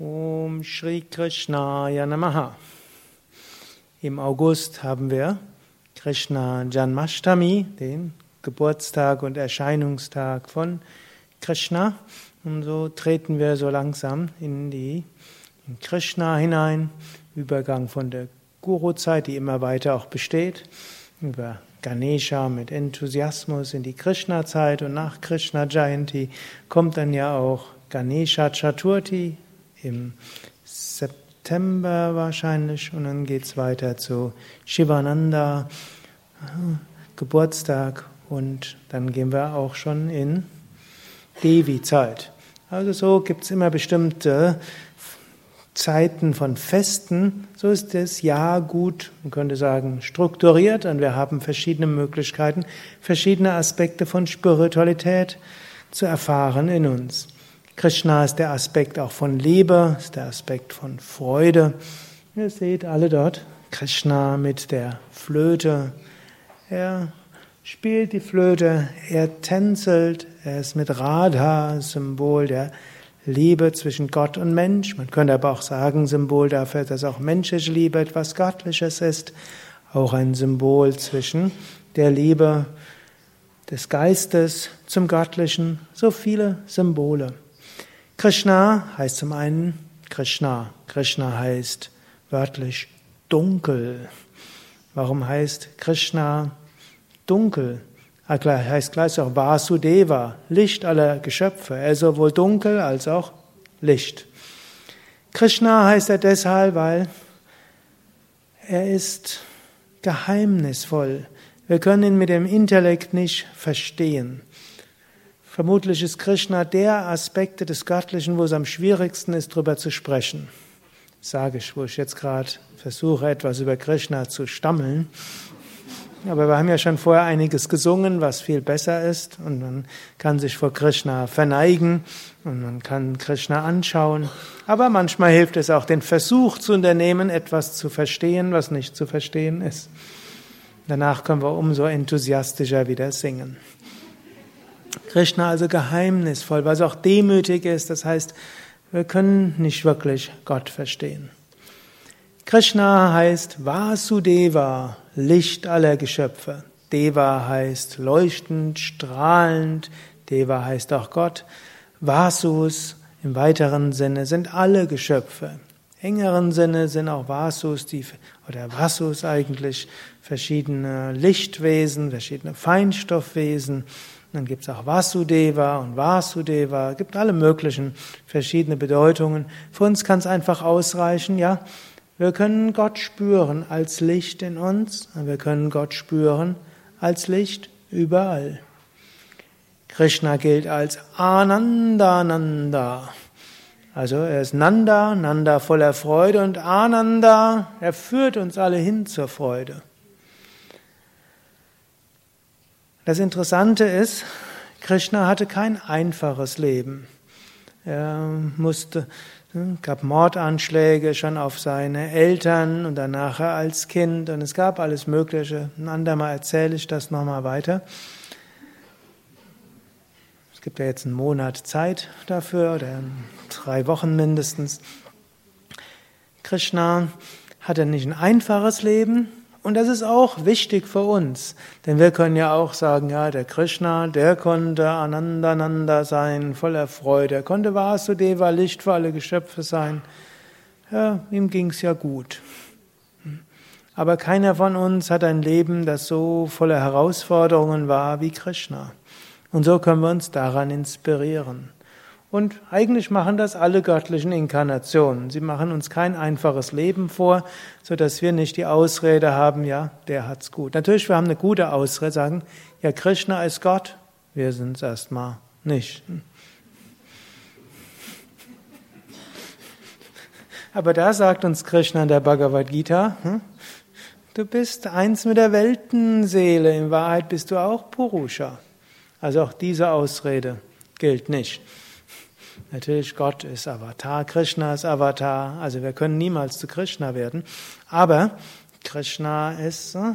Om Shri Krishnaya Namaha. Im August haben wir Krishna Janmashtami, den Geburtstag und Erscheinungstag von Krishna. Und so treten wir so langsam in die in Krishna hinein, Übergang von der Guru-Zeit, die immer weiter auch besteht, über Ganesha mit Enthusiasmus in die Krishna-Zeit und nach Krishna Jayanti kommt dann ja auch Ganesha Chaturthi, im September wahrscheinlich und dann geht es weiter zu Shivananda, Geburtstag und dann gehen wir auch schon in Devi-Zeit. Also so gibt es immer bestimmte Zeiten von Festen, so ist das Jahr gut, man könnte sagen, strukturiert und wir haben verschiedene Möglichkeiten, verschiedene Aspekte von Spiritualität zu erfahren in uns. Krishna ist der Aspekt auch von Liebe, ist der Aspekt von Freude. Ihr seht alle dort Krishna mit der Flöte. Er spielt die Flöte, er tänzelt, er ist mit Radha, Symbol der Liebe zwischen Gott und Mensch. Man könnte aber auch sagen, Symbol dafür, dass auch menschliche Liebe etwas Göttliches ist. Auch ein Symbol zwischen der Liebe des Geistes zum Göttlichen. So viele Symbole. Krishna heißt zum einen Krishna. Krishna heißt wörtlich dunkel. Warum heißt Krishna dunkel? Er ah, heißt gleich auch Vasudeva, Licht aller Geschöpfe. Er ist sowohl dunkel als auch Licht. Krishna heißt er deshalb, weil er ist geheimnisvoll. Wir können ihn mit dem Intellekt nicht verstehen. Vermutlich ist Krishna der Aspekte des Göttlichen, wo es am schwierigsten ist, darüber zu sprechen. sage ich, wo ich jetzt gerade versuche, etwas über Krishna zu stammeln. Aber wir haben ja schon vorher einiges gesungen, was viel besser ist. Und man kann sich vor Krishna verneigen und man kann Krishna anschauen. Aber manchmal hilft es auch, den Versuch zu unternehmen, etwas zu verstehen, was nicht zu verstehen ist. Danach können wir umso enthusiastischer wieder singen. Krishna also geheimnisvoll, weil es auch demütig ist. Das heißt, wir können nicht wirklich Gott verstehen. Krishna heißt Vasudeva, Licht aller Geschöpfe. Deva heißt leuchtend, strahlend. Deva heißt auch Gott. Vasus im weiteren Sinne sind alle Geschöpfe. Engeren Sinne sind auch Vasus, die, oder Vasus eigentlich verschiedene Lichtwesen, verschiedene Feinstoffwesen, dann gibt es auch Vasudeva und Vasudeva, gibt alle möglichen verschiedene Bedeutungen. Für uns kann es einfach ausreichen, ja, wir können Gott spüren als Licht in uns und wir können Gott spüren als Licht überall. Krishna gilt als Ananda-Nanda. Also er ist Nanda, Nanda voller Freude und Ananda, er führt uns alle hin zur Freude. Das Interessante ist, Krishna hatte kein einfaches Leben. Er musste, es gab Mordanschläge schon auf seine Eltern und danach als Kind und es gab alles Mögliche. Ein andermal erzähle ich das nochmal weiter. Es gibt ja jetzt einen Monat Zeit dafür oder drei Wochen mindestens. Krishna hatte nicht ein einfaches Leben, und das ist auch wichtig für uns, denn wir können ja auch sagen, ja, der Krishna, der konnte Anandananda sein, voller Freude, er konnte Vasudeva, Licht für alle Geschöpfe sein. Ja, ihm ging's ja gut. Aber keiner von uns hat ein Leben, das so voller Herausforderungen war wie Krishna. Und so können wir uns daran inspirieren. Und eigentlich machen das alle göttlichen Inkarnationen. Sie machen uns kein einfaches Leben vor, so dass wir nicht die Ausrede haben, ja, der hat's gut. Natürlich, wir haben eine gute Ausrede, sagen, ja, Krishna ist Gott, wir sind es erstmal nicht. Aber da sagt uns Krishna in der Bhagavad Gita, hm, du bist eins mit der Weltenseele, in Wahrheit bist du auch Purusha. Also auch diese Ausrede gilt nicht. Natürlich, Gott ist Avatar, Krishna ist Avatar, also wir können niemals zu Krishna werden. Aber Krishna ist äh,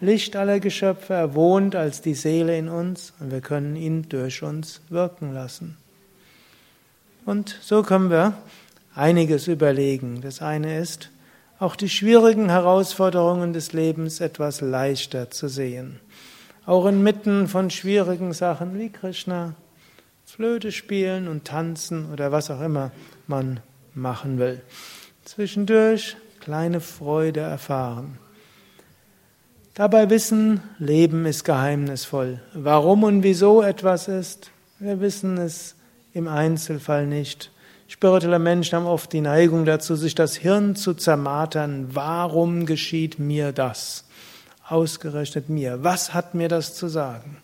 Licht aller Geschöpfe, er wohnt als die Seele in uns und wir können ihn durch uns wirken lassen. Und so können wir einiges überlegen. Das eine ist, auch die schwierigen Herausforderungen des Lebens etwas leichter zu sehen. Auch inmitten von schwierigen Sachen wie Krishna, Flöte spielen und tanzen oder was auch immer man machen will. Zwischendurch kleine Freude erfahren. Dabei wissen, Leben ist geheimnisvoll. Warum und wieso etwas ist, wir wissen es im Einzelfall nicht. Spirituelle Menschen haben oft die Neigung dazu, sich das Hirn zu zermartern. Warum geschieht mir das? Ausgerechnet mir. Was hat mir das zu sagen?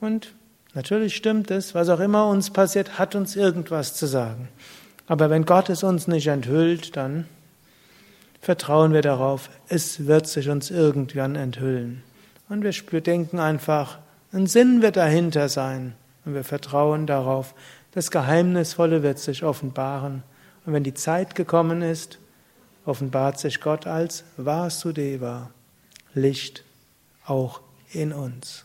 Und natürlich stimmt es, was auch immer uns passiert, hat uns irgendwas zu sagen. Aber wenn Gott es uns nicht enthüllt, dann vertrauen wir darauf, es wird sich uns irgendwann enthüllen. Und wir denken einfach, ein Sinn wird dahinter sein. Und wir vertrauen darauf, das Geheimnisvolle wird sich offenbaren. Und wenn die Zeit gekommen ist, offenbart sich Gott als Vasudeva, Licht auch in uns.